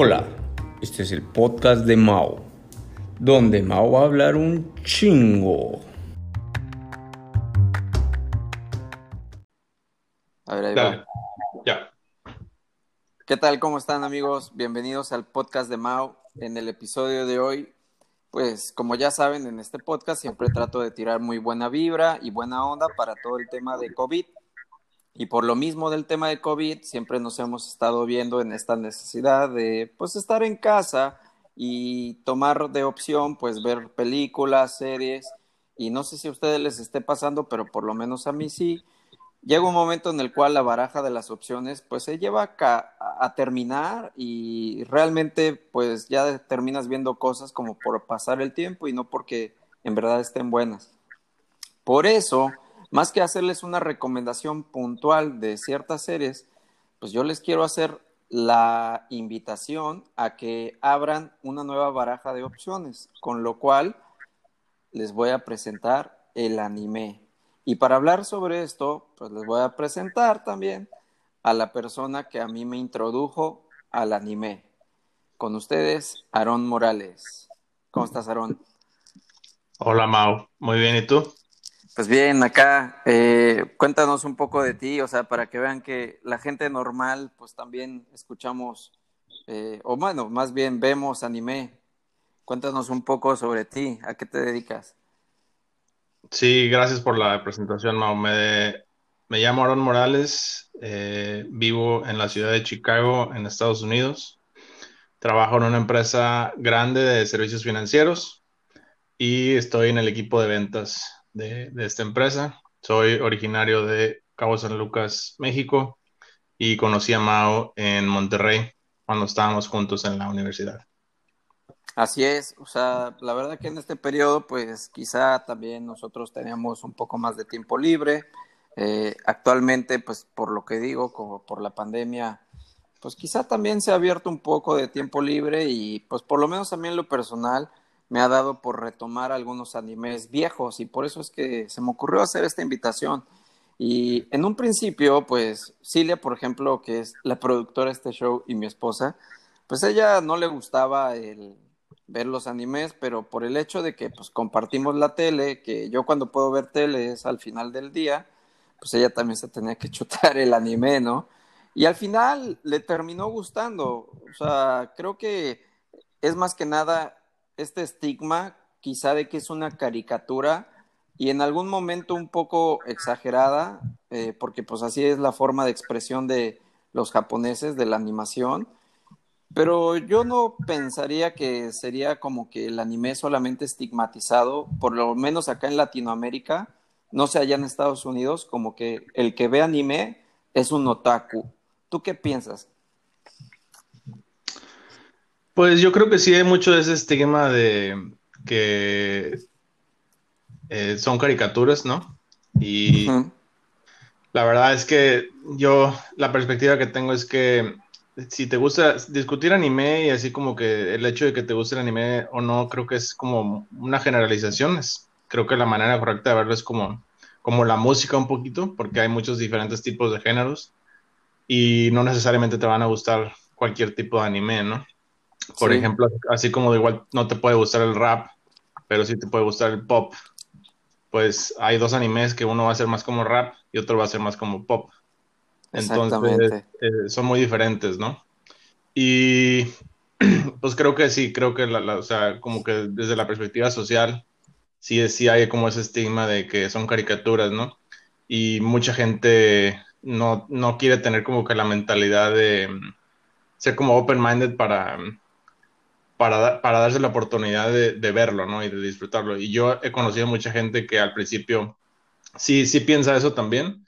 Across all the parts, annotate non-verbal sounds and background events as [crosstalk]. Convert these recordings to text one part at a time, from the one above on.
Hola, este es el podcast de Mao, donde Mao va a hablar un chingo. A ver, ahí va. Ya. ¿Qué tal? ¿Cómo están amigos? Bienvenidos al podcast de Mao. En el episodio de hoy, pues como ya saben, en este podcast siempre trato de tirar muy buena vibra y buena onda para todo el tema de COVID. Y por lo mismo del tema de COVID, siempre nos hemos estado viendo en esta necesidad de pues estar en casa y tomar de opción pues ver películas, series y no sé si a ustedes les esté pasando, pero por lo menos a mí sí. Llega un momento en el cual la baraja de las opciones pues se lleva a, a terminar y realmente pues ya terminas viendo cosas como por pasar el tiempo y no porque en verdad estén buenas. Por eso, más que hacerles una recomendación puntual de ciertas series, pues yo les quiero hacer la invitación a que abran una nueva baraja de opciones, con lo cual les voy a presentar el anime. Y para hablar sobre esto, pues les voy a presentar también a la persona que a mí me introdujo al anime. Con ustedes, Aarón Morales. ¿Cómo estás, Aarón? Hola, Mau. Muy bien, ¿y tú? Pues bien, acá eh, cuéntanos un poco de ti, o sea, para que vean que la gente normal, pues también escuchamos, eh, o bueno, más bien vemos anime. Cuéntanos un poco sobre ti, ¿a qué te dedicas? Sí, gracias por la presentación, Mau. Me, me llamo Aaron Morales, eh, vivo en la ciudad de Chicago, en Estados Unidos. Trabajo en una empresa grande de servicios financieros y estoy en el equipo de ventas de, esta empresa. Soy originario de Cabo San Lucas, México, y conocí a Mau en Monterrey cuando estábamos juntos en la universidad. Así es, o sea, la verdad que en este periodo, pues quizá también nosotros teníamos un poco más de tiempo libre. Eh, actualmente, pues por lo que digo, como por la pandemia, pues quizá también se ha abierto un poco de tiempo libre y pues por lo menos en lo personal me ha dado por retomar algunos animes viejos y por eso es que se me ocurrió hacer esta invitación. Y en un principio, pues Cilia, por ejemplo, que es la productora de este show y mi esposa, pues ella no le gustaba el ver los animes, pero por el hecho de que pues compartimos la tele, que yo cuando puedo ver tele es al final del día, pues ella también se tenía que chutar el anime, ¿no? Y al final le terminó gustando, o sea, creo que es más que nada este estigma, quizá de que es una caricatura y en algún momento un poco exagerada, eh, porque pues así es la forma de expresión de los japoneses de la animación. Pero yo no pensaría que sería como que el anime solamente estigmatizado, por lo menos acá en Latinoamérica, no sé allá en Estados Unidos, como que el que ve anime es un otaku. ¿Tú qué piensas? Pues yo creo que sí hay mucho de ese estigma de que eh, son caricaturas, ¿no? Y la verdad es que yo, la perspectiva que tengo es que si te gusta discutir anime y así como que el hecho de que te guste el anime o no, creo que es como una generalización. Es- creo que la manera correcta de verlo es como, como la música un poquito, porque hay muchos diferentes tipos de géneros y no necesariamente te van a gustar cualquier tipo de anime, ¿no? Por Sí. ejemplo, así como de igual no te puede gustar el rap, pero sí te puede gustar el pop. Pues hay dos animes que uno va a ser más como rap y otro va a ser más como pop. Entonces, eh, son muy diferentes, ¿no? Y [clears throat] pues creo que sí, creo que la, la- o sea, como que desde la perspectiva social, sí, sí hay como ese estigma de que son caricaturas, ¿no? Y mucha gente no, no quiere tener como que la mentalidad de mm, ser como open-minded para, mm, para, para darse la oportunidad de, verlo, ¿no? Y de disfrutarlo. Y yo he conocido mucha gente que al principio sí, sí piensa eso también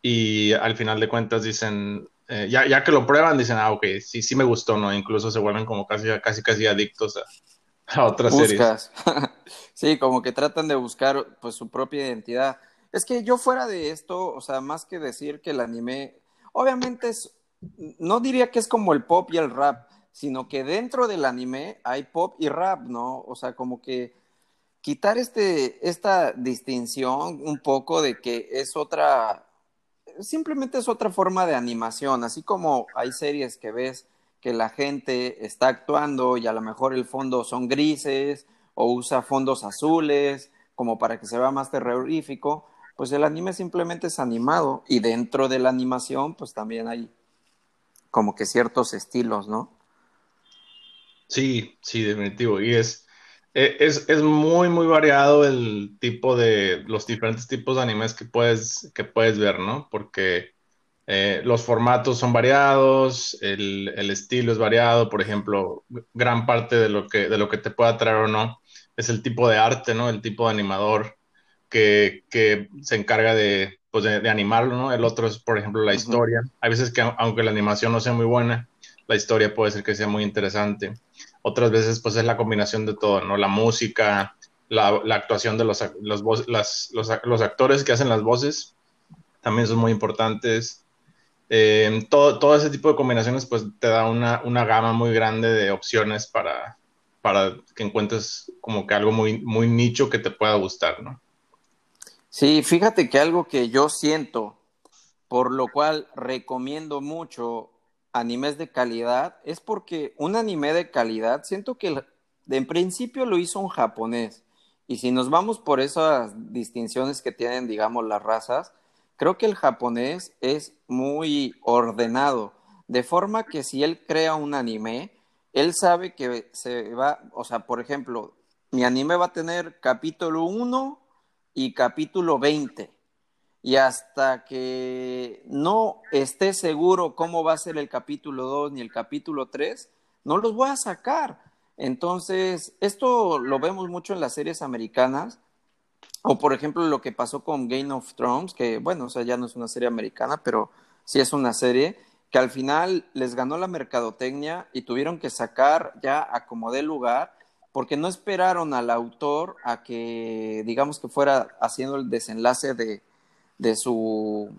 y al final de cuentas dicen, eh, ya, ya que lo prueban, dicen, ah, ok, sí, sí me gustó, ¿no? Incluso se vuelven como casi, casi, casi adictos a, a otras series. [laughs] Sí, como que tratan de buscar pues su propia identidad. Es que yo fuera de esto, o sea, más que decir que el anime, obviamente es, no diría que es como el pop y el rap, sino que dentro del anime hay pop y rap, ¿no? O sea, como que quitar este, esta distinción un poco de que es otra, simplemente es otra forma de animación, así como hay series que ves que la gente está actuando y a lo mejor el fondo son grises o usa fondos azules como para que se vea más terrorífico, pues el anime simplemente es animado y dentro de la animación pues también hay como que ciertos estilos, ¿no? Sí, sí, definitivo. Y es, e, es, es, muy, muy variado el tipo de, los diferentes tipos de animes que puedes, que puedes ver, ¿no? Porque eh, los formatos son variados, el, el, estilo es variado, por ejemplo, gran parte de lo, que, de lo que te pueda traer o no es el tipo de arte, ¿no? El tipo de animador que, que se encarga de, pues de, animarlo, ¿no? El otro es, por ejemplo, la historia. Hay veces que aunque la animación no sea muy buena, la historia puede ser que sea muy interesante. Otras veces, pues es la combinación de todo, ¿no? La música, la, actuación de los, los, los, actores que hacen las voces, también son muy importantes. Eh, todo, todo, ese tipo de combinaciones, pues te da una, una gama muy grande de opciones para, para que encuentres como que algo muy, muy nicho que te pueda gustar, ¿no? Sí, fíjate que algo que yo siento, por lo cual recomiendo mucho animes de calidad, es porque un anime de calidad, siento que en principio lo hizo un japonés. Y si nos vamos por esas distinciones que tienen, digamos, las razas, creo que el japonés es muy ordenado, de forma que si él crea un anime, él sabe que se va, o sea, por ejemplo, mi anime va a tener capítulo 1 y capítulo 20. Y hasta que no esté seguro cómo va a ser el capítulo 2 ni el capítulo 3, no los voy a sacar. Entonces, esto lo vemos mucho en las series americanas, o por ejemplo lo que pasó con Game of Thrones, que bueno, o sea, ya no es una serie americana, pero sí es una serie que al final les ganó la mercadotecnia y tuvieron que sacar ya a como de lugar porque no esperaron al autor a que, digamos que fuera haciendo el desenlace de, de su,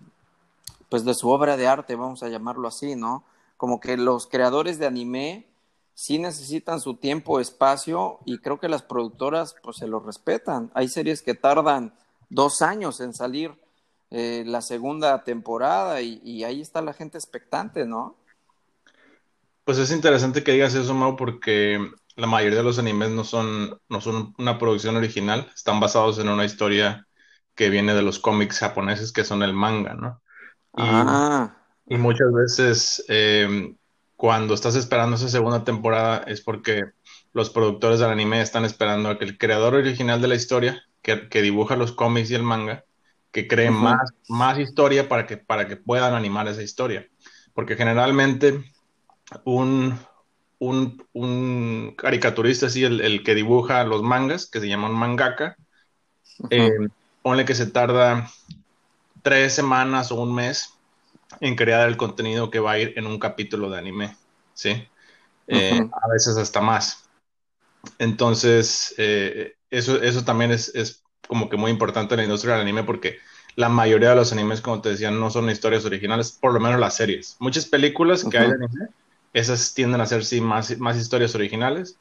pues de su obra de arte, vamos a llamarlo así, ¿no? Como que los creadores de anime sí necesitan su tiempo, espacio, y creo que las productoras, pues se lo respetan. Hay series que tardan dos años en salir eh, la segunda temporada y, y ahí está la gente expectante, ¿no? Pues es interesante que digas eso, Mau, porque la mayoría de los animes no son, no son una producción original, están basados en una historia que viene de los cómics japoneses que son el manga, ¿no? Y, ah. y muchas veces eh, cuando estás esperando esa segunda temporada es porque los productores del anime están esperando a que el creador original de la historia, que, que dibuja los cómics y el manga, que cree más, más historia para que, para que puedan animar esa historia. Porque generalmente un, un, caricaturista, así, el, que dibuja los mangas, que se llama un mangaka, eh, ponle que se tarda tres semanas o un mes en crear el contenido que va a ir en un capítulo de anime, ¿sí? Eh, a veces hasta más. Entonces, eh, eso, eso también es, es, como que muy importante en la industria del anime porque la mayoría de los animes, como te decía, no son historias originales, por lo menos las series. Muchas películas que hay de anime esas tienden a ser sí más, más historias originales,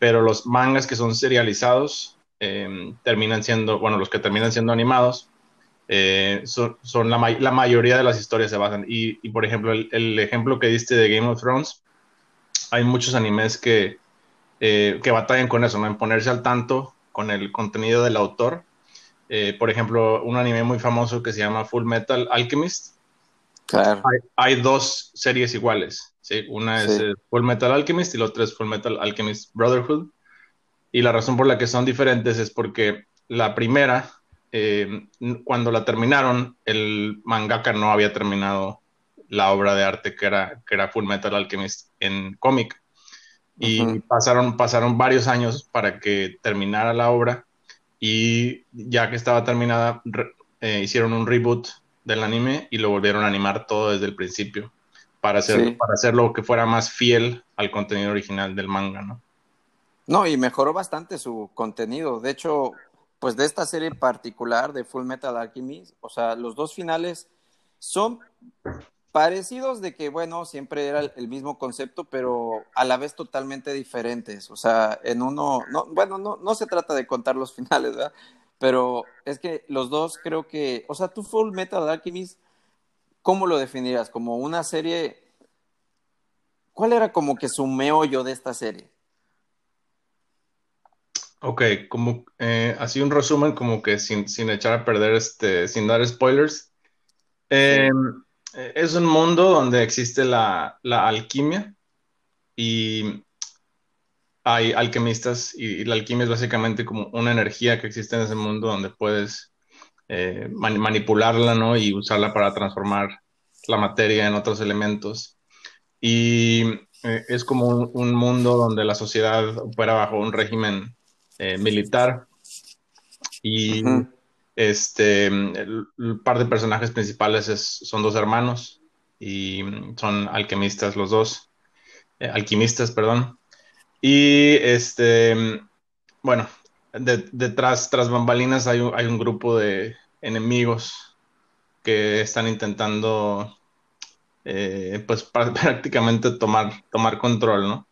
pero los mangas que son serializados em, terminan siendo, bueno, los que terminan siendo animados, eh, son, son la, la, mayoría de las historias se basan. Y, y por ejemplo, el, el, ejemplo que diste de Game of Thrones, hay muchos animes que, eh, que batallan con eso, ¿no? En ponerse al tanto con el contenido del autor. Eh, por ejemplo, un anime muy famoso que se llama Full Metal Alchemist. Claro. Hay, hay dos series iguales. ¿sí? Una es Full Metal Alchemist y la otra es Full Metal Alchemist Brotherhood. Y la razón por la que son diferentes es porque la primera, eh, cuando la terminaron, el mangaka no había terminado la obra de arte que era, que era Full Metal Alchemist en cómic. Y pasaron, pasaron varios años para que terminara la obra y ya que estaba terminada, eh, hicieron un reboot del anime y lo volvieron a animar todo desde el principio para, hacer, para hacerlo que fuera más fiel al contenido original del manga, ¿no? No, y mejoró bastante su contenido. De hecho, pues de esta serie particular de Full Metal Alchemist, o sea, los dos finales son parecidos de que, bueno, siempre era el mismo concepto, pero a la vez totalmente diferentes. O sea, en uno, no, bueno, no, no se trata de contar los [laughs] finales, ¿verdad? Pero es que los dos creo que, o sea, tú Full Metal Alchemist ¿cómo lo definirías? ¿Como una serie ¿cuál era como que su meollo de esta serie? Ok, como eh, así un resumen, como que sin, sin, echar a perder, este, sin dar spoilers. Eh, es un mundo donde existe la, la, alquimia y hay alquimistas y, la alquimia es básicamente como una energía que existe en ese mundo donde puedes eh, manipularla, ¿no? Y usarla para transformar la materia en otros elementos. Y eh, es como un, un, mundo donde la sociedad opera bajo un régimen eh, militar y este, el, par de personajes principales es, son dos hermanos y son alquimistas los dos, eh, alquimistas, perdón. Y este, bueno, detrás, tras bambalinas hay un, hay un grupo de enemigos que están intentando, eh, pues [laughs] prácticamente tomar, tomar control, ¿no?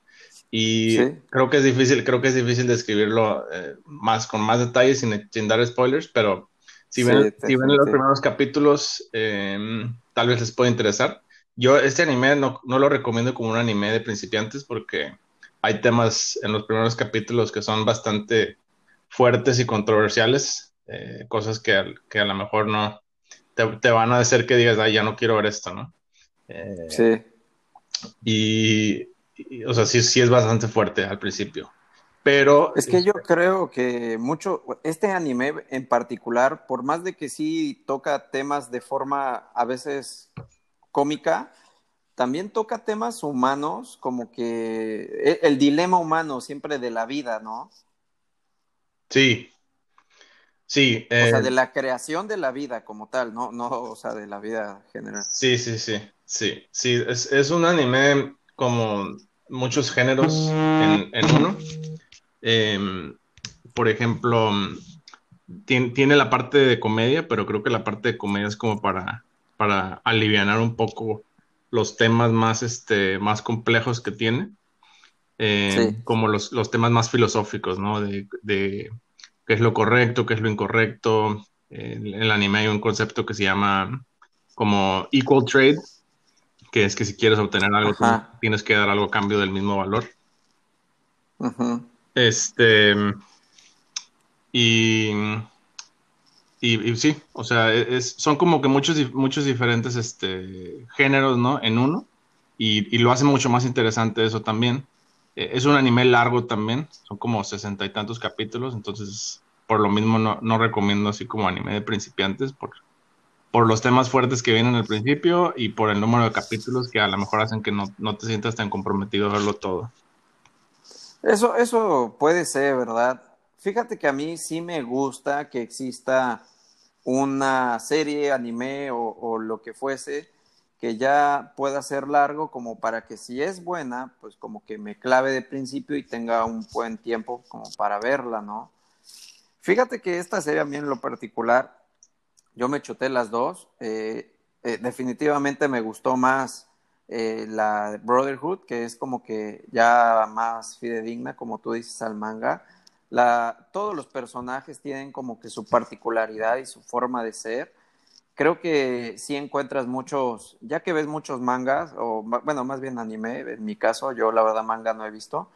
Y creo que es difícil, creo que es difícil describirlo eh, más, con más detalles sin, sin, dar spoilers, pero si ven, si ven los primeros capítulos, eh, tal vez les pueda interesar. Yo este anime no, no, lo recomiendo como un anime de principiantes porque hay temas en los primeros capítulos que son bastante fuertes y controversiales, eh, cosas que, que, a lo mejor no te, te, van a hacer que digas, ay, ya no quiero ver esto, ¿no? sí. Y o sea, sí, sí es bastante fuerte al principio. Pero. Es que yo creo que mucho, este anime en particular, por más de que sí toca temas de forma a veces cómica, también toca temas humanos, como que e, el dilema humano siempre de la vida, ¿no? Sí. Sí. O sea, de eh, la creación de la vida como tal, no, no, o sea, de la vida general. Sí, sí, sí. Sí, sí. Es, es un anime como muchos géneros en, uno. Em, por ejemplo, tiene, la parte de comedia, pero creo que la parte de comedia es como para, para aliviar un poco los temas más, este, más complejos que tiene. Em, como los, temas más filosóficos, ¿no? De, de, qué es lo correcto, qué es lo incorrecto. En el anime hay un concepto que se llama como equal trade, que es que si quieres obtener algo, tienes que dar algo a cambio del mismo valor. Este. Y, y, sí, o sea, e, es, son como que muchos, muchos diferentes este, géneros, ¿no? En uno. Y, lo hace mucho más interesante eso también. E, es un anime largo también, son como sesenta y tantos capítulos, entonces por lo mismo no, no recomiendo así como anime de principiantes, porque por los temas fuertes que vienen al principio y por el número de capítulos que a lo mejor hacen que no, te sientas tan comprometido a verlo todo. Eso, eso puede ser, ¿verdad? Fíjate que a mí sí me gusta que exista una serie, anime o, o, lo que fuese, que ya pueda ser largo como para que si es buena, pues como que me clave de principio y tenga un buen tiempo como para verla, ¿no? Fíjate que esta serie a mí en lo particular yo me chuté las dos. Eh, eh, definitivamente me gustó más eh, la Brotherhood, que es como que ya más fidedigna, como tú dices, al manga. La, todos los personajes tienen como que su particularidad y su forma de ser. Creo que sí encuentras muchos, ya que ves muchos mangas, o bueno, más bien anime, en mi caso, yo la verdad manga no he visto,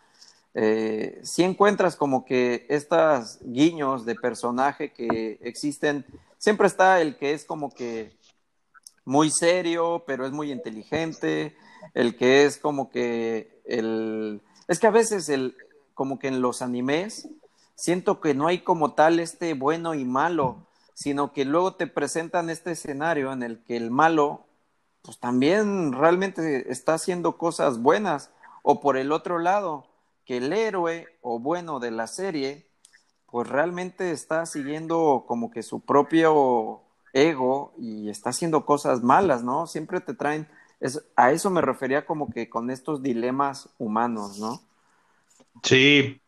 eh, si encuentras como que estas guiños de personaje que existen, siempre está el que es como que muy serio, pero es muy inteligente, el que es como que el... Es que a veces el, como que en los animes, siento que no hay como tal este bueno y malo, sino que luego te presentan este escenario en el que el malo, pues también realmente está haciendo cosas buenas, o por el otro lado, que el héroe o bueno de la serie, pues realmente está siguiendo como que su propio ego y está haciendo cosas malas, ¿no? Siempre te traen, a eso me refería como que con estos dilemas humanos, ¿no? Sí,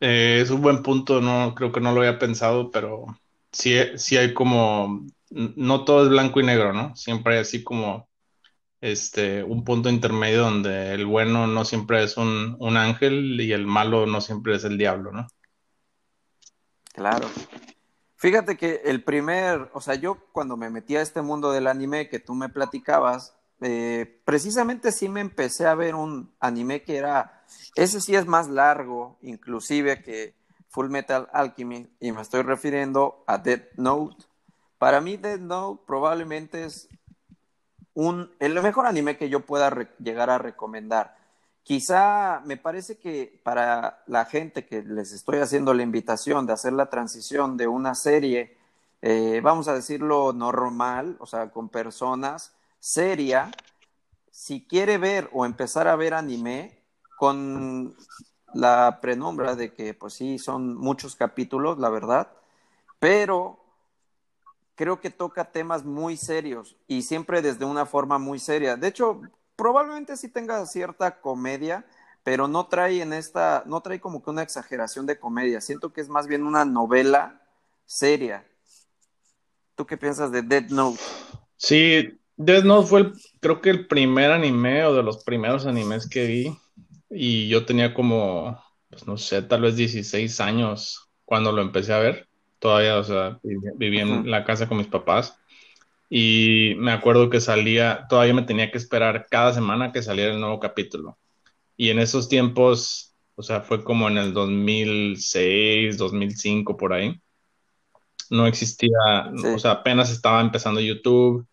eh, es un buen punto, no creo que no lo había pensado, pero sí, sí hay como, no todo es blanco y negro, ¿no? Siempre hay así como este, un punto intermedio donde el bueno no siempre es un, ángel y el malo no siempre es el diablo, ¿no? Claro. Fíjate que el primer, o sea, yo cuando me metí a este mundo del anime que tú me platicabas, eh, precisamente sí me empecé a ver un anime que era, ese sí es más largo, inclusive que Full Metal Alchemy, y me estoy refiriendo a Dead Note. Para mí Dead Note probablemente es un, el mejor anime que yo pueda llegar a recomendar. Quizá me parece que para la gente que les estoy haciendo la invitación de hacer la transición de una serie, eh, vamos a decirlo normal, o sea, con personas, seria, si quiere ver o empezar a ver anime, con la prenombra de que, pues sí, son muchos capítulos, la verdad, pero creo que toca temas muy serios y siempre desde una forma muy seria. De hecho, probablemente sí tenga cierta comedia, pero no trae en esta, no trae como que una exageración de comedia. Siento que es más bien una novela seria. ¿Tú qué piensas de Dead Note? Sí, Death Note fue, creo que el primer anime o de los primeros animes que vi. Y yo tenía como, pues no sé, tal vez 16 años cuando lo empecé a ver. Todavía, o sea, vivía en la casa con mis papás. Y me acuerdo que salía, todavía me tenía que esperar cada semana que saliera el nuevo capítulo. Y en esos tiempos, o sea, fue como en el 2006, 2005, por ahí. No existía, o sea, apenas estaba empezando YouTube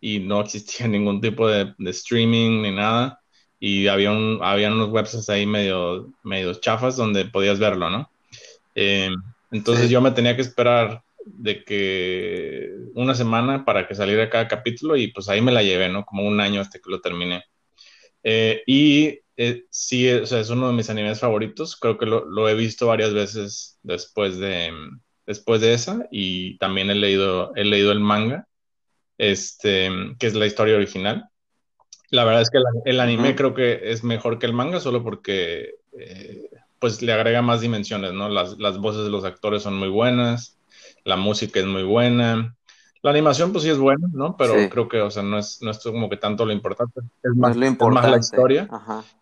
y no existía [laughs] ningún tipo de, streaming ni nada. Y había, un, habían unos websites ahí medio, medio chafas donde podías verlo, ¿no? Eh, entonces yo me tenía que esperar de que una semana para que saliera cada capítulo y pues ahí me la llevé, ¿no? Como un año hasta que lo terminé. Eh, y eh, sí, o sea, es uno de mis animes favoritos. Creo que lo, lo, he visto varias veces después de, después de esa y también he leído, he leído el manga este, que es la historia original. La verdad es que el, anime creo que es mejor que el manga, solo porque eh, pues le agrega más dimensiones, ¿no? Las, las, voces de los actores son muy buenas, la música es muy buena, la animación pues sí es buena, ¿no? Pero creo que, o sea, no es, no es como que tanto lo importante, es más, lo importante. la historia.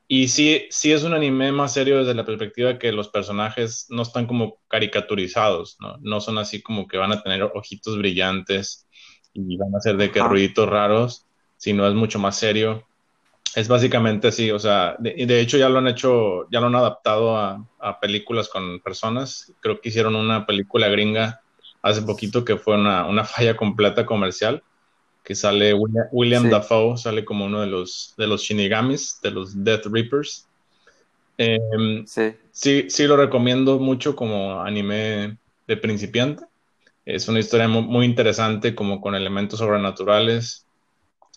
Y sí, sí es un anime más serio desde la perspectiva que los personajes no están como caricaturizados, ¿no? No son así como que van a tener ojitos brillantes y van a ser de que ruiditos raros, sino es mucho más serio. Es básicamente así, o sea, de, de hecho ya lo han hecho, ya lo han adaptado a, a, películas con personas. Creo que hicieron una película gringa hace poquito que fue una, una falla completa comercial, que sale William, Dafoe, sale como uno de los, de los Shinigamis, de los Death Reapers. Em, sí. sí. sí, lo recomiendo mucho como anime de principiante. Es una historia muy, interesante, como con elementos sobrenaturales,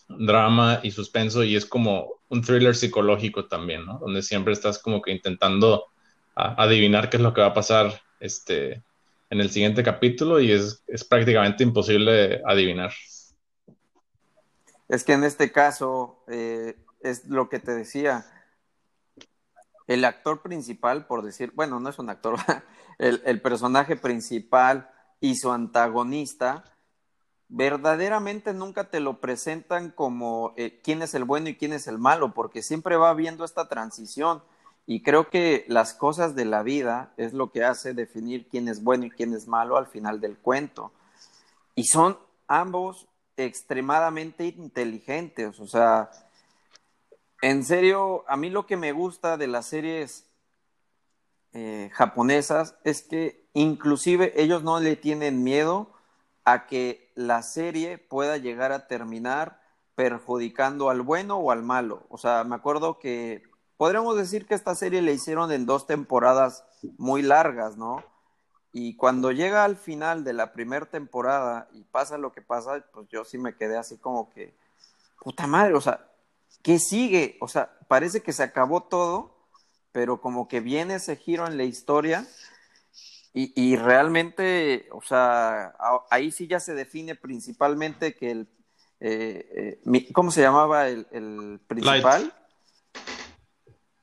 drama y suspenso, y es como un thriller psicológico también, ¿no? Donde siempre estás como que intentando adivinar qué es lo que va a pasar este, en el siguiente capítulo y es, prácticamente imposible adivinar. Es que en este caso eh, es lo que te decía. El actor principal, por decir, bueno, no es un actor, [laughs] el, el personaje principal y su antagonista, verdaderamente nunca te lo presentan como eh, quién es el bueno y quién es el malo, porque siempre va habiendo esta transición. Y creo que las cosas de la vida es lo que hace definir quién es bueno y quién es malo al final del cuento. Y son ambos extremadamente inteligentes. O sea, en serio, a mí lo que me gusta de las series eh, japonesas es que inclusive ellos no le tienen miedo a que la serie pueda llegar a terminar perjudicando al bueno o al malo. O sea, me acuerdo que podríamos decir que esta serie le hicieron en dos temporadas muy largas, ¿no? Y cuando llega al final de la primera temporada y pasa lo que pasa, pues yo sí me quedé así como que, puta madre, o sea, ¿qué sigue? O sea, parece que se acabó todo pero como que viene ese giro en la historia y, realmente, o sea, ahí sí ya se define principalmente que el, eh, eh, ¿cómo se llamaba el, principal?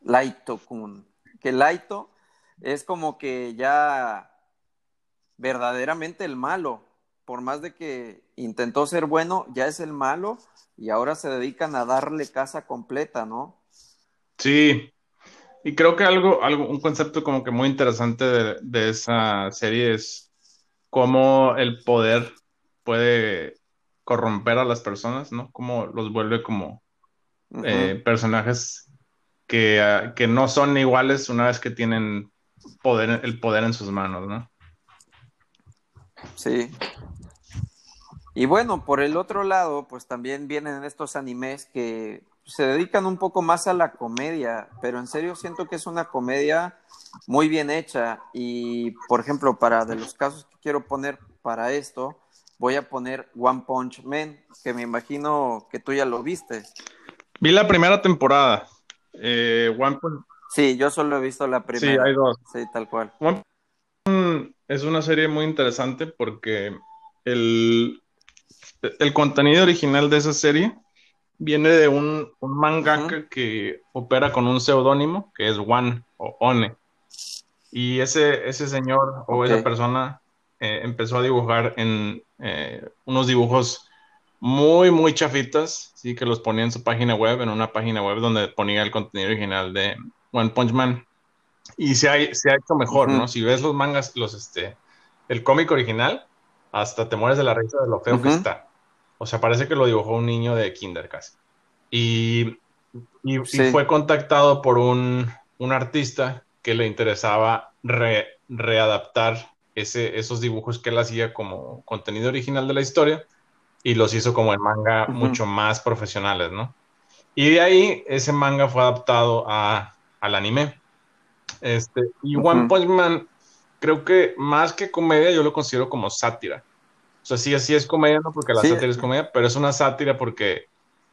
Laito Kun. Que Laito es como que ya verdaderamente el malo, por más de que intentó ser bueno, ya es el malo y ahora se dedican a darle casa completa, ¿no? Sí, y creo que algo, algo, un concepto como que muy interesante de, esa serie es cómo el poder puede corromper a las personas, ¿no? Cómo los vuelve como, eh, personajes que, que, no son iguales una vez que tienen poder, el poder en sus manos, ¿no? Sí. Y bueno, por el otro lado, pues también vienen estos animes que se dedican un poco más a la comedia, pero en serio siento que es una comedia muy bien hecha y, por ejemplo, para de los casos que quiero poner para esto, voy a poner One Punch Man, que me imagino que tú ya lo viste. Vi la primera temporada. Eh, One Punch... Sí, yo solo he visto la primera. Sí, hay dos. Sí, tal cual. One Punch es una serie muy interesante porque el, el contenido original de esa serie viene de un, un mangaka que opera con un seudónimo que es One o One. Y ese, ese señor o esa persona eh, empezó a dibujar en eh, unos dibujos muy, muy chafitas, sí, que los ponía en su página web, en una página web donde ponía el contenido original de One Punch Man. Y se ha, se ha hecho mejor, ¿no? Si ves los mangas, los, este, el cómic original, hasta te mueres de la risa de lo feo que está. O sea, parece que lo dibujó un niño de kinder casi. Y, y, fue contactado por un, un, artista que le interesaba readaptar ese, esos dibujos que él hacía como contenido original de la historia y los hizo como en manga mucho más profesionales, ¿no? Y de ahí ese manga fue adaptado a, al anime. Este, y One Punch Man, creo que más que comedia, yo lo considero como sátira. O sea, sí, así es comedia, no porque la sátira es comedia, pero es una sátira porque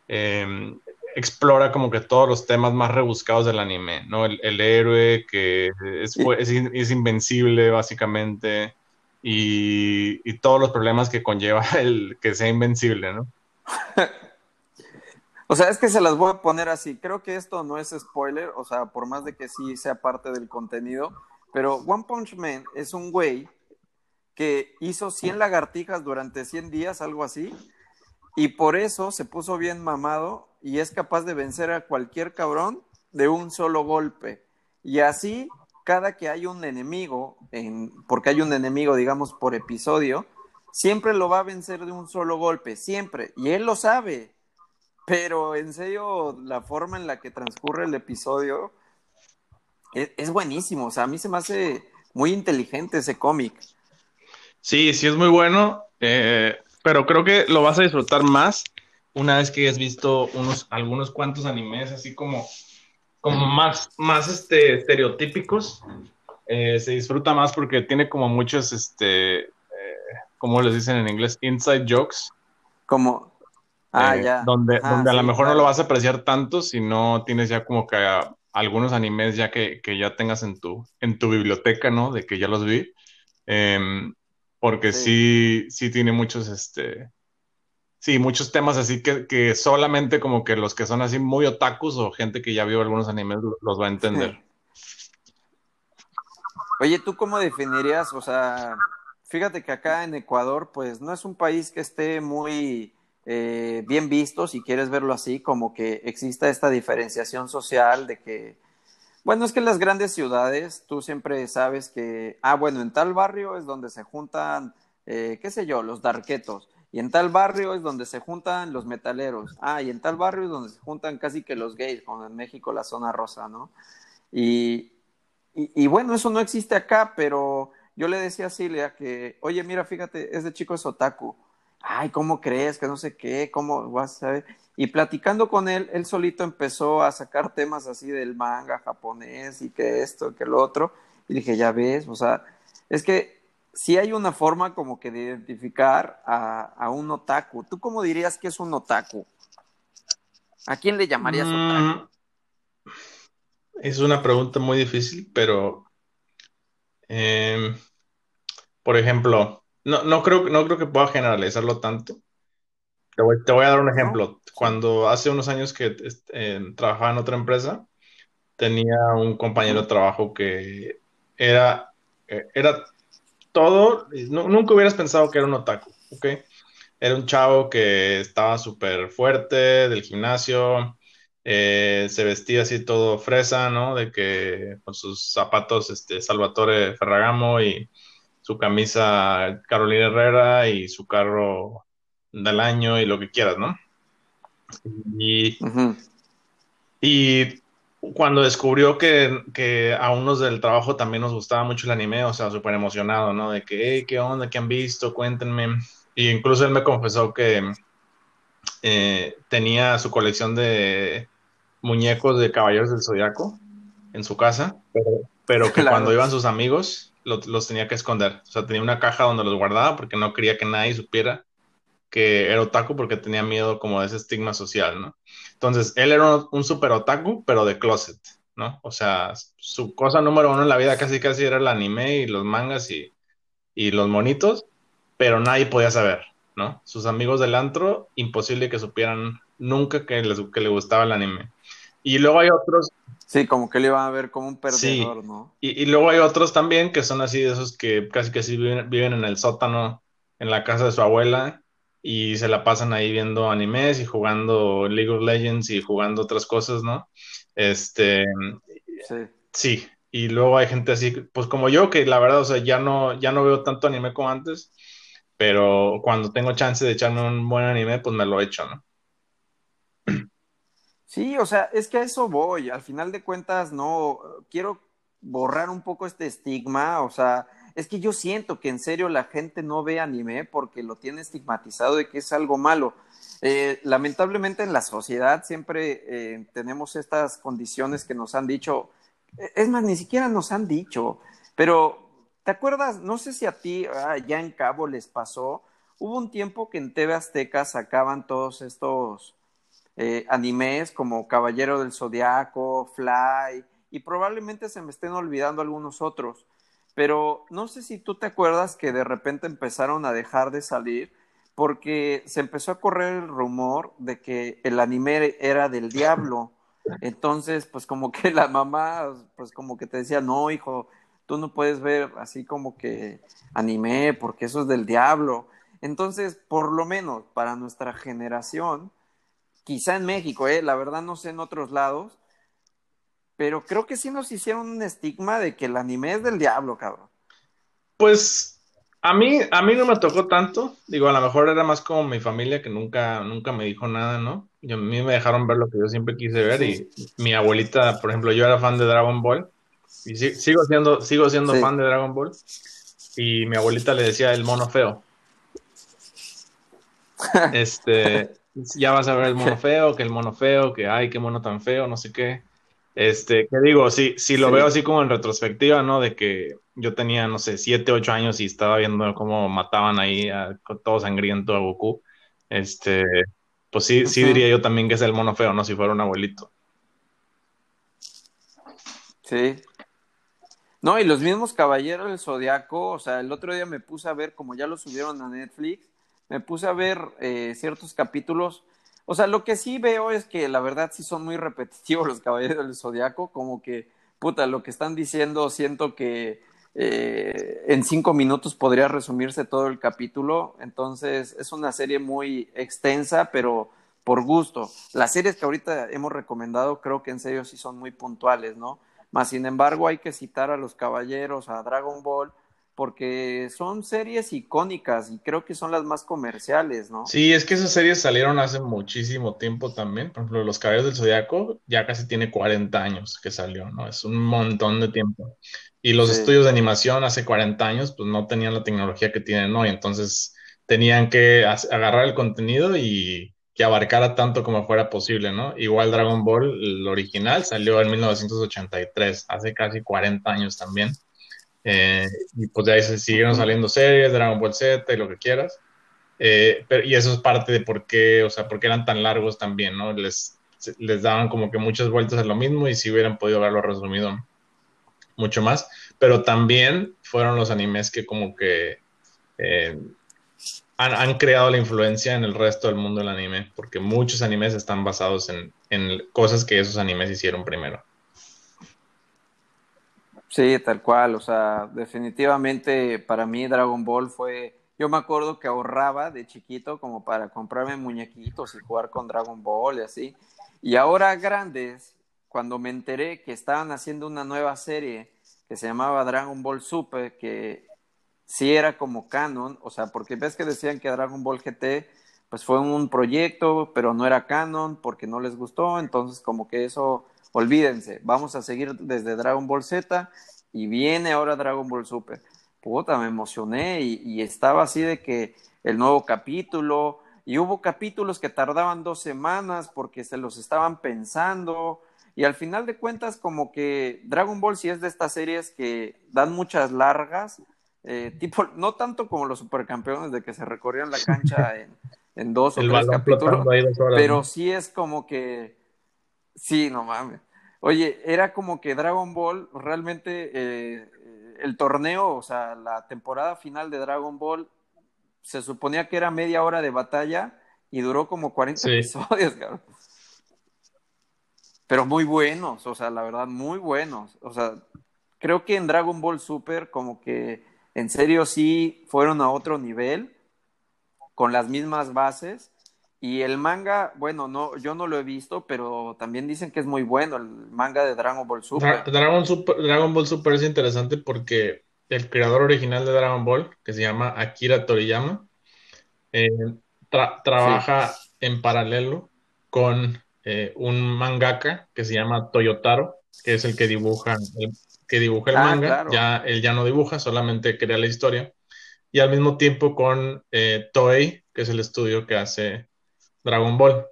em, explora como que todos los temas más rebuscados del anime, ¿no? El, héroe que es, es, invencible, básicamente, y, todos los problemas que conlleva [laughs] el que sea invencible, ¿no? [laughs] o sea, es que se las voy a poner así. Creo que esto no es spoiler, o sea, por más de que sí sea parte del contenido, pero One Punch Man es un güey que hizo 100 lagartijas durante 100 días, algo así, y por eso se puso bien mamado y es capaz de vencer a cualquier cabrón de un solo golpe. Y así, cada que hay un enemigo, en, porque hay un enemigo, digamos, por episodio, siempre lo va a vencer de un solo golpe, siempre. Y él lo sabe. Pero en serio, la forma en la que transcurre el episodio es, es buenísimo. O sea, a mí se me hace muy inteligente ese cómic. Sí, sí es muy bueno, eh, pero creo que lo vas a disfrutar más una vez que hayas visto unos, algunos cuantos animes así como, como más, más este, estereotípicos. Eh, se disfruta más porque tiene como muchos, este, eh, como les dicen en inglés, inside jokes. Como, ah, ya. Donde, ah, donde a lo mejor no lo vas a apreciar tanto si no tienes ya como que algunos animes ya que, que, ya tengas en tu, en tu biblioteca, ¿no? De que ya los vi. Em, porque sí. sí, tiene muchos, este, sí, muchos temas así que, que, solamente como que los que son así muy otakus o gente que ya vio algunos animes los va a entender. Oye, ¿tú cómo definirías, o sea, fíjate que acá en Ecuador, pues no es un país que esté muy eh, bien visto, si quieres verlo así, como que exista esta diferenciación social de que bueno, es que en las grandes ciudades tú siempre sabes que, ah, bueno, en tal barrio es donde se juntan, eh, qué sé yo, los darquetos. Y en tal barrio es donde se juntan los metaleros. Ah, y en tal barrio es donde se juntan casi que los gays, como en México la zona rosa, ¿no? Y, y, bueno, eso no existe acá, pero yo le decía a Silvia que, oye, mira, fíjate, ese chico es otaku. Ay, ¿cómo crees? Que no sé qué, ¿cómo vas a ver? Y platicando con él, él solito empezó a sacar temas así del manga japonés y que esto, que lo otro. Y dije, ya ves, o sea, es que sí hay una forma como que de identificar a, un otaku. ¿Tú cómo dirías que es un otaku? ¿A quién le llamarías mm, otaku? Es una pregunta muy difícil, pero em, por ejemplo, no, no, creo, no creo que pueda generalizarlo tanto, te voy, a dar un ejemplo. Cuando hace unos años que trabajaba en otra empresa, tenía un compañero de trabajo que era, eh, era todo, nunca hubieras pensado que era un otaku, ¿ok? Era un chavo que estaba súper fuerte del gimnasio, eh, se vestía así todo fresa, ¿no? De que con sus zapatos este, Salvatore Ferragamo y su camisa Carolina Herrera y su carro del año y lo que quieras, ¿no? Y, Y cuando descubrió que, que, a unos del trabajo también nos gustaba mucho el anime, o sea, súper emocionado, ¿no? De que, hey, ¿qué onda? ¿Qué han visto? Cuéntenme. Y incluso él me confesó que eh, tenía su colección de muñecos de Caballeros del Zodiaco en su casa, pero, que [laughs] cuando iban sus amigos los tenía que esconder. O sea, tenía una caja donde los guardaba porque no quería que nadie supiera que era otaku porque tenía miedo como de ese estigma social, ¿no? Entonces, él era un, super otaku, pero de closet, ¿no? O sea, su cosa número uno en la vida casi casi era el anime y los mangas y, y los monitos, pero nadie podía saber, ¿no? Sus amigos del antro, imposible que supieran nunca que, les, que le gustaba el anime. Y luego hay otros. Sí, como que le iban a ver como un perdedor, ¿no? Y, y, luego hay otros también que son así de esos que casi que sí viven, viven en el sótano, en la casa de su abuela, y se la pasan ahí viendo animes y jugando League of Legends y jugando otras cosas, ¿no? Este. Sí. Sí. Y luego hay gente así, pues como yo, que la verdad, o sea, ya no, ya no veo tanto anime como antes, pero cuando tengo chance de echarme un buen anime, pues me lo echo, ¿no? Sí, o sea, es que a eso voy. Al final de cuentas, no quiero borrar un poco este estigma. O sea, es que yo siento que en serio la gente no ve anime porque lo tiene estigmatizado de que es algo malo. Eh, lamentablemente en la sociedad siempre eh, tenemos estas condiciones que nos han dicho. Es más, ni siquiera nos han dicho. Pero, ¿te acuerdas? No sé si a ti ah, ya en Cabo les pasó. Hubo un tiempo que en TV Azteca sacaban todos estos eh, animes como Caballero del Zodiaco, Fly, y probablemente se me estén olvidando algunos otros. Pero no sé si tú te acuerdas que de repente empezaron a dejar de salir porque se empezó a correr el rumor de que el anime era del diablo. Entonces, pues como que la mamá, pues como que te decía, no, hijo, tú no puedes ver así como que anime porque eso es del diablo. Entonces, por lo menos para nuestra generación, quizá en México, ¿eh? la verdad no sé en otros lados, pero creo que sí nos hicieron un estigma de que el anime es del diablo, cabrón. Pues a mí, a mí no me tocó tanto, digo, a lo mejor era más como mi familia que nunca, nunca me dijo nada, ¿no? Y a mí me dejaron ver lo que yo siempre quise ver y mi abuelita, por ejemplo, yo era fan de Dragon Ball y sigo siendo, sigo siendo fan de Dragon Ball y mi abuelita le decía el mono feo. [laughs] este, ya vas a ver el mono [laughs] feo, que el mono feo, que ay, qué mono tan feo, no sé qué. Este, ¿qué digo? Si, si lo veo así como en retrospectiva, ¿no? De que yo tenía, no sé, 7, 8 años y estaba viendo cómo mataban ahí a, todo sangriento a Goku. Este, pues sí, sí diría yo también que es el mono feo, ¿no? Si fuera un abuelito. Sí. No, y los mismos Caballeros del Zodiaco, o sea, el otro día me puse a ver, como ya lo subieron a Netflix, me puse a ver eh, ciertos capítulos. O sea, lo que sí veo es que la verdad sí son muy repetitivos [laughs] los caballeros del zodiaco, como que, puta, lo que están diciendo, siento que eh, en cinco minutos podría resumirse todo el capítulo. Entonces, es una serie muy extensa, pero por gusto. Las series que ahorita hemos recomendado, creo que en serio sí son muy puntuales, ¿no? Más sin embargo, hay que citar a los caballeros, a Dragon Ball, porque son series icónicas y creo que son las más comerciales, ¿no? Sí, es que esas series salieron hace muchísimo tiempo también. Por ejemplo, Los Caballeros del Zodiaco ya casi tiene 40 años que salió, ¿no? Es un montón de tiempo. Y los estudios de animación hace 40 años, pues no tenían la tecnología que tienen hoy, entonces tenían que agarrar el contenido y que abarcara tanto como fuera posible, ¿no? Igual Dragon Ball, el original, salió en 1983, hace casi 40 años también. Eh, y pues de ahí se siguieron saliendo series, Dragon Ball Z y lo que quieras. Eh, y eso es parte de por qué, o sea, por qué eran tan largos también, ¿no? Les, les daban como que muchas vueltas a lo mismo y si hubieran podido haberlo resumido mucho más. Pero también fueron los animes que como que eh, han, han, creado la influencia en el resto del mundo del anime, porque muchos animes están basados en, en cosas que esos animes hicieron primero. Sí, tal cual, o sea, definitivamente para mí Dragon Ball fue, yo me acuerdo que ahorraba de chiquito como para comprarme muñequitos y jugar con Dragon Ball y así. Y ahora grandes, cuando me enteré que estaban haciendo una nueva serie que se llamaba Dragon Ball Super, que sí era como canon, o sea, porque ves que decían que Dragon Ball GT pues fue un proyecto, pero no era canon porque no les gustó, entonces como que eso, olvídense, vamos a seguir desde Dragon Ball Z y viene ahora Dragon Ball Super. Puta, me emocioné y, y estaba así de que el nuevo capítulo, y hubo capítulos que tardaban dos semanas porque se los estaban pensando, y al final de cuentas, como que Dragon Ball sí es de estas series que dan muchas largas, eh, [laughs] tipo, no tanto como los supercampeones de que se recorrían la cancha [laughs] en, en dos o tres capítulos, pero sí es como que, sí, no mames. Oye, era como que Dragon Ball realmente eh, el torneo, o sea, la temporada final de Dragon Ball se suponía que era media hora de batalla y duró como 40 episodios, cabrón pero muy buenos, o sea, la verdad, muy buenos. O sea, creo que en Dragon Ball Super como que en serio sí fueron a otro nivel, con las mismas bases. Y el manga, bueno, no, yo no lo he visto, pero también dicen que es muy bueno el manga de Dragon Ball Super. Dragon, Super, Dragon Ball Super es interesante porque el creador original de Dragon Ball, que se llama Akira Toriyama, eh, trabaja en paralelo con eh, un mangaka que se llama Toyotaro, que es el que dibuja el, que dibuja el ah, manga. Ya él ya no dibuja, solamente crea la historia. Y al mismo tiempo con eh, Toei, que es el estudio que hace Dragon Ball.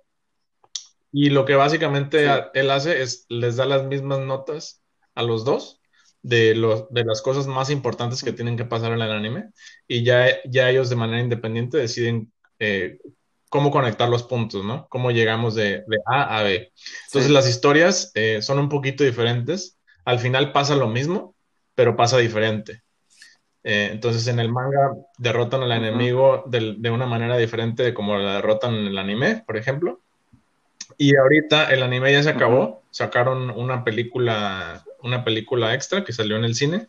Y lo que básicamente él hace es les da las mismas notas a los dos de, los, de las cosas más importantes que tienen que pasar en el anime y ya, ya ellos de manera independiente deciden eh, cómo conectar los puntos, ¿no? Cómo llegamos de, A a B. Entonces las historias eh, son un poquito diferentes. Al final pasa lo mismo, pero pasa diferente. Eh, entonces en el manga derrotan al enemigo de, una manera diferente de como la derrotan en el anime, por ejemplo. Y ahorita el anime ya se acabó. Sacaron una película, una película extra que salió en el cine.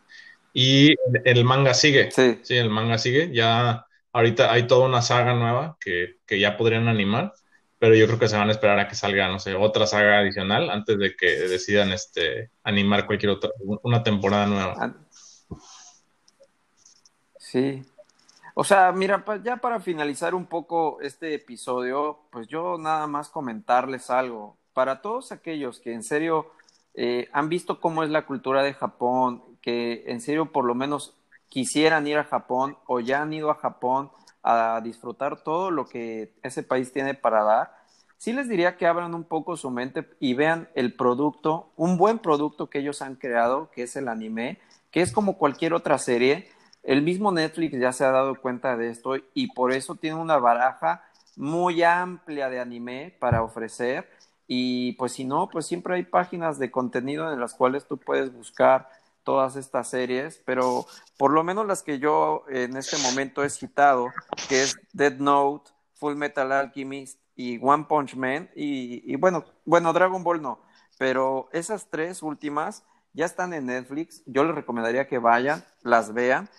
Y el manga sigue. Sí. sí, el manga sigue. Ya Ahorita hay toda una saga nueva que, ya podrían animar, pero yo creo que se van a esperar a que salga, no sé, otra saga adicional antes de que decidan este, animar cualquier otra, una temporada nueva. Sí. O sea, mira, ya para finalizar un poco este episodio, pues yo nada más comentarles algo. Para todos aquellos que en serio eh, han visto cómo es la cultura de Japón, que en serio por lo menos quisieran ir a Japón o ya han ido a Japón a disfrutar todo lo que ese país tiene para dar, sí les diría que abran un poco su mente y vean el producto, un buen producto que ellos han creado, que es el anime, que es como cualquier otra serie. El mismo Netflix ya se ha dado cuenta de esto y por eso tiene una baraja muy amplia de anime para ofrecer. Y pues si no, pues siempre hay páginas de contenido en las cuales tú puedes buscar todas estas series, pero por lo menos las que yo en este momento he citado, que es Dead Note, Full Metal Alchemist y One Punch Man, y, bueno, bueno, Dragon Ball no, pero esas tres últimas ya están en Netflix, yo les recomendaría que vayan, las vean,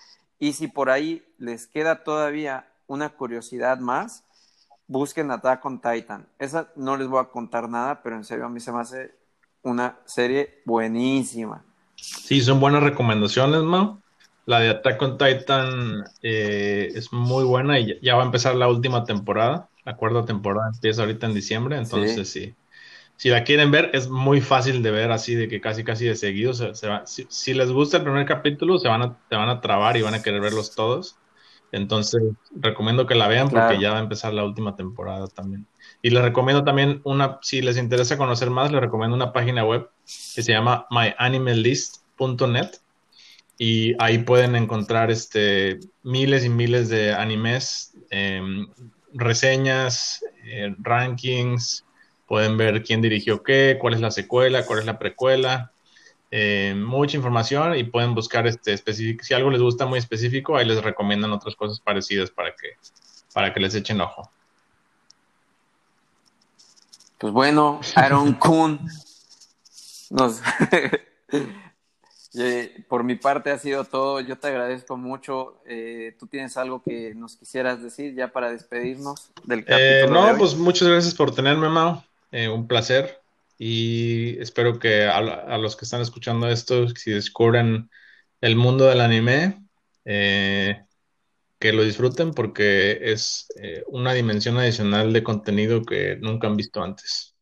y si por ahí les queda todavía una curiosidad más, busquen Attack on Titan. Esa no les voy a contar nada, pero en serio a mí se me hace una serie buenísima. Sí, son buenas recomendaciones, Mao. La de Attack on Titan eh, es muy buena y ya va a empezar la última temporada. La cuarta temporada empieza ahorita en diciembre, entonces sí. Si la quieren ver, es muy fácil de ver así, de que casi casi de seguido se, va. Si, les gusta el primer capítulo, se van a, te van a trabar y van a querer verlos todos. Entonces, recomiendo que la vean porque ya va a empezar la última temporada también. Y les recomiendo también una, si les interesa conocer más, les recomiendo una página web que se llama myanimalist.net y ahí pueden encontrar este, miles y miles de animes, em, reseñas, eh, rankings, pueden ver quién dirigió qué, cuál es la secuela, cuál es la precuela, em, mucha información y pueden buscar este específico, si algo les gusta muy específico, ahí les recomiendan otras cosas parecidas para que, para que les echen ojo. Pues bueno, Aaron [laughs] Kuhn, nos, [laughs] eh, por mi parte ha sido todo. Yo te agradezco mucho. Eh, ¿Tú tienes algo que nos quisieras decir ya para despedirnos del eh, capítulo? no, pues muchas gracias por tenerme, Mao. Un placer. Y espero que a, los que están escuchando esto, si descubren el mundo del anime, que lo disfruten porque es eh, una dimensión adicional de contenido que nunca han visto antes.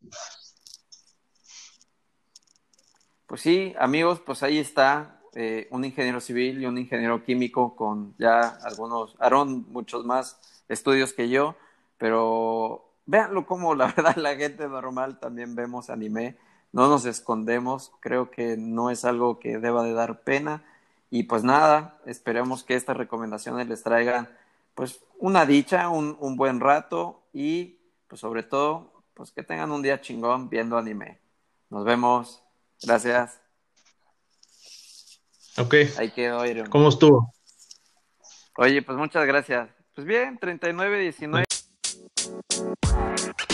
Pues sí, amigos, pues ahí está eh, un ingeniero civil y un ingeniero químico con ya algunos, Aaron, muchos más estudios que yo, pero véanlo como la [laughs] verdad la gente normal también vemos anime, no nos escondemos, creo que no es algo que deba de dar pena y pues nada, esperemos que estas recomendaciones les traigan pues una dicha, un, un buen rato y pues sobre todo pues que tengan un día chingón viendo anime. Nos vemos. Gracias. Ok. Ahí quedó, ¿Cómo estuvo? Oye, pues muchas gracias. Pues bien, 39-19. Thank you.